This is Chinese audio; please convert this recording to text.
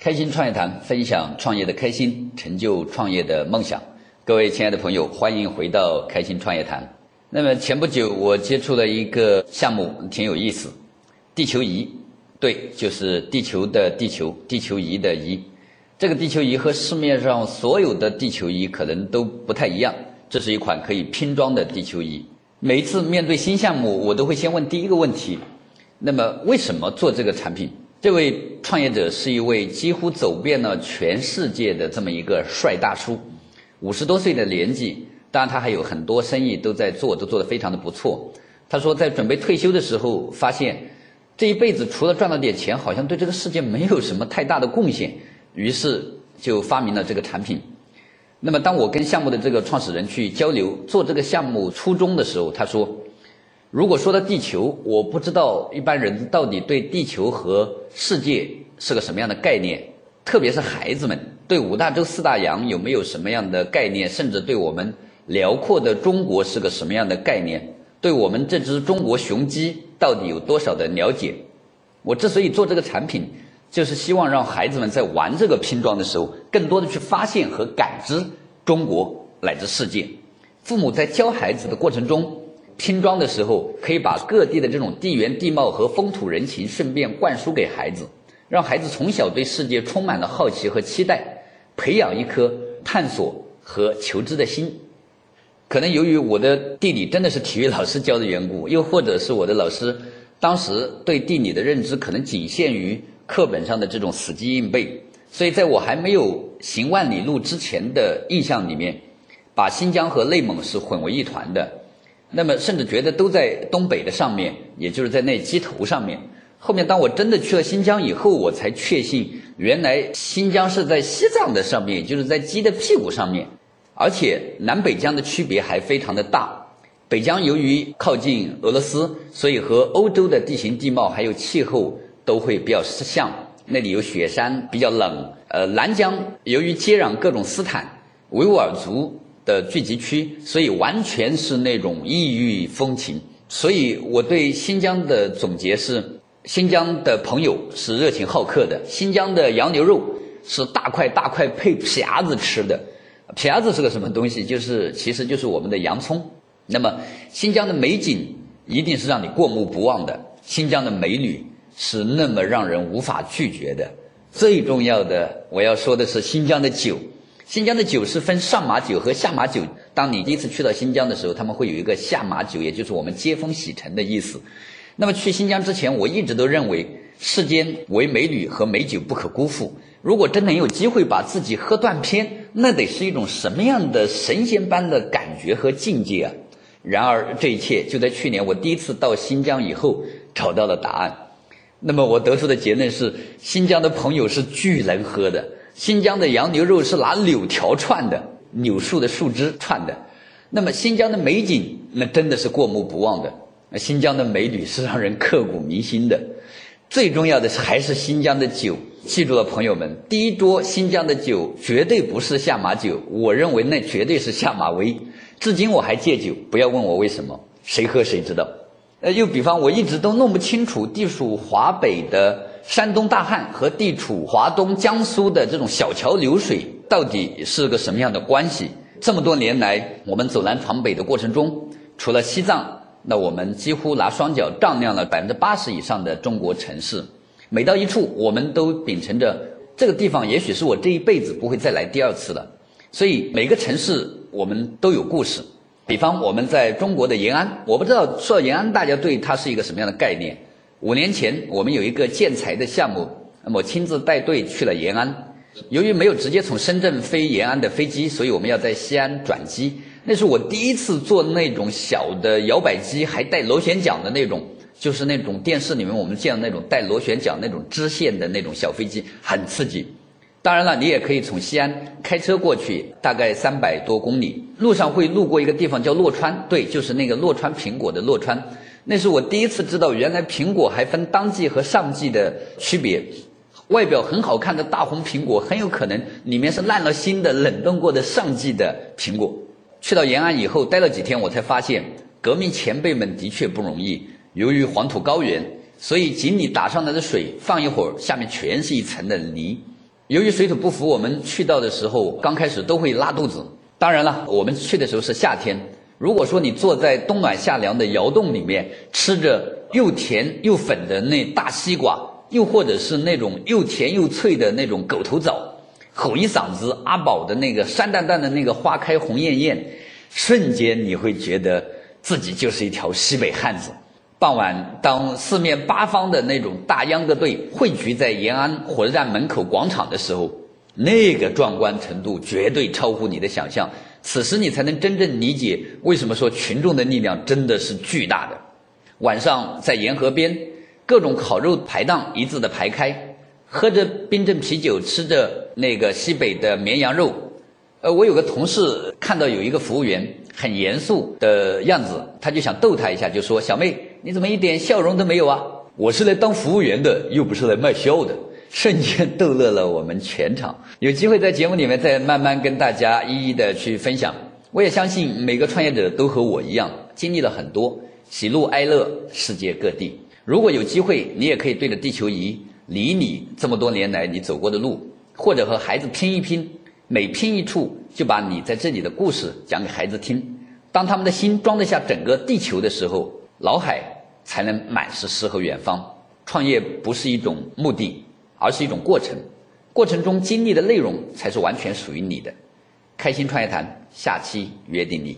开心创业谈，分享创业的开心，成就创业的梦想。各位亲爱的朋友，欢迎回到开心创业谈。那么前不久我接触了一个项目，挺有意思，地球仪。对，就是地球的地球，地球仪的仪。这个地球仪和市面上所有的地球仪可能都不太一样。这是一款可以拼装的地球仪。每一次面对新项目，我都会先问第一个问题：那么为什么做这个产品？这位创业者是一位几乎走遍了全世界的这么一个帅大叔，五十多岁的年纪，当然他还有很多生意都在做，都做得非常的不错。他说，在准备退休的时候，发现这一辈子除了赚了点钱，好像对这个世界没有什么太大的贡献，于是就发明了这个产品。那么，当我跟项目的这个创始人去交流做这个项目初衷的时候，他说。如果说到地球，我不知道一般人到底对地球和世界是个什么样的概念，特别是孩子们对五大洲四大洋有没有什么样的概念，甚至对我们辽阔的中国是个什么样的概念，对我们这只中国雄鸡到底有多少的了解？我之所以做这个产品，就是希望让孩子们在玩这个拼装的时候，更多的去发现和感知中国乃至世界。父母在教孩子的过程中。拼装的时候，可以把各地的这种地缘地貌和风土人情顺便灌输给孩子，让孩子从小对世界充满了好奇和期待，培养一颗探索和求知的心。可能由于我的地理真的是体育老师教的缘故，又或者是我的老师当时对地理的认知可能仅限于课本上的这种死记硬背，所以在我还没有行万里路之前的印象里面，把新疆和内蒙是混为一团的。那么，甚至觉得都在东北的上面，也就是在那鸡头上面。后面，当我真的去了新疆以后，我才确信，原来新疆是在西藏的上面，就是在鸡的屁股上面。而且，南北疆的区别还非常的大。北疆由于靠近俄罗斯，所以和欧洲的地形地貌还有气候都会比较像。那里有雪山，比较冷。呃，南疆由于接壤各种斯坦、维吾尔族。的聚集区，所以完全是那种异域风情。所以我对新疆的总结是：新疆的朋友是热情好客的，新疆的羊牛肉是大块大块配皮牙子吃的。皮牙子是个什么东西？就是其实就是我们的洋葱。那么新疆的美景一定是让你过目不忘的，新疆的美女是那么让人无法拒绝的。最重要的，我要说的是新疆的酒。新疆的酒是分上马酒和下马酒。当你第一次去到新疆的时候，他们会有一个下马酒，也就是我们接风洗尘的意思。那么去新疆之前，我一直都认为世间唯美女和美酒不可辜负。如果真能有机会把自己喝断片，那得是一种什么样的神仙般的感觉和境界啊！然而这一切就在去年我第一次到新疆以后找到了答案。那么我得出的结论是，新疆的朋友是巨能喝的。新疆的羊牛肉是拿柳条串的，柳树的树枝串的。那么新疆的美景，那真的是过目不忘的。新疆的美女是让人刻骨铭心的。最重要的是还是新疆的酒，记住了，朋友们，第一桌新疆的酒绝对不是下马酒，我认为那绝对是下马威。至今我还戒酒，不要问我为什么，谁喝谁知道。呃，又比方，我一直都弄不清楚地处华北的。山东大汉和地处华东江苏的这种小桥流水到底是个什么样的关系？这么多年来，我们走南闯北的过程中，除了西藏，那我们几乎拿双脚丈量了百分之八十以上的中国城市。每到一处，我们都秉承着这个地方也许是我这一辈子不会再来第二次了。所以每个城市我们都有故事。比方我们在中国的延安，我不知道说到延安，大家对它是一个什么样的概念？五年前，我们有一个建材的项目，那么亲自带队去了延安。由于没有直接从深圳飞延安的飞机，所以我们要在西安转机。那是我第一次坐那种小的摇摆机，还带螺旋桨的那种，就是那种电视里面我们见的那种带螺旋桨、那种支线的那种小飞机，很刺激。当然了，你也可以从西安开车过去，大概三百多公里，路上会路过一个地方叫洛川，对，就是那个洛川苹果的洛川。那是我第一次知道，原来苹果还分当季和上季的区别。外表很好看的大红苹果，很有可能里面是烂了心的冷冻过的上季的苹果。去到延安以后，待了几天，我才发现革命前辈们的确不容易。由于黄土高原，所以井里打上来的水放一会儿，下面全是一层的泥。由于水土不服，我们去到的时候刚开始都会拉肚子。当然了，我们去的时候是夏天。如果说你坐在冬暖夏凉的窑洞里面，吃着又甜又粉的那大西瓜，又或者是那种又甜又脆的那种狗头枣，吼一嗓子阿宝的那个山丹丹的那个花开红艳艳，瞬间你会觉得自己就是一条西北汉子。傍晚，当四面八方的那种大秧歌队汇聚在延安火车站门口广场的时候，那个壮观程度绝对超乎你的想象。此时你才能真正理解为什么说群众的力量真的是巨大的。晚上在沿河边，各种烤肉排档一字的排开，喝着冰镇啤酒，吃着那个西北的绵羊肉。呃，我有个同事看到有一个服务员很严肃的样子，他就想逗他一下，就说：“小妹，你怎么一点笑容都没有啊？”我是来当服务员的，又不是来卖笑的。瞬间逗乐了我们全场。有机会在节目里面再慢慢跟大家一一的去分享。我也相信每个创业者都和我一样经历了很多喜怒哀乐，世界各地。如果有机会，你也可以对着地球仪理你这么多年来你走过的路，或者和孩子拼一拼。每拼一处，就把你在这里的故事讲给孩子听。当他们的心装得下整个地球的时候，脑海才能满是诗和远方。创业不是一种目的，而是一种过程。过程中经历的内容才是完全属于你的。开心创业谈，下期约定你。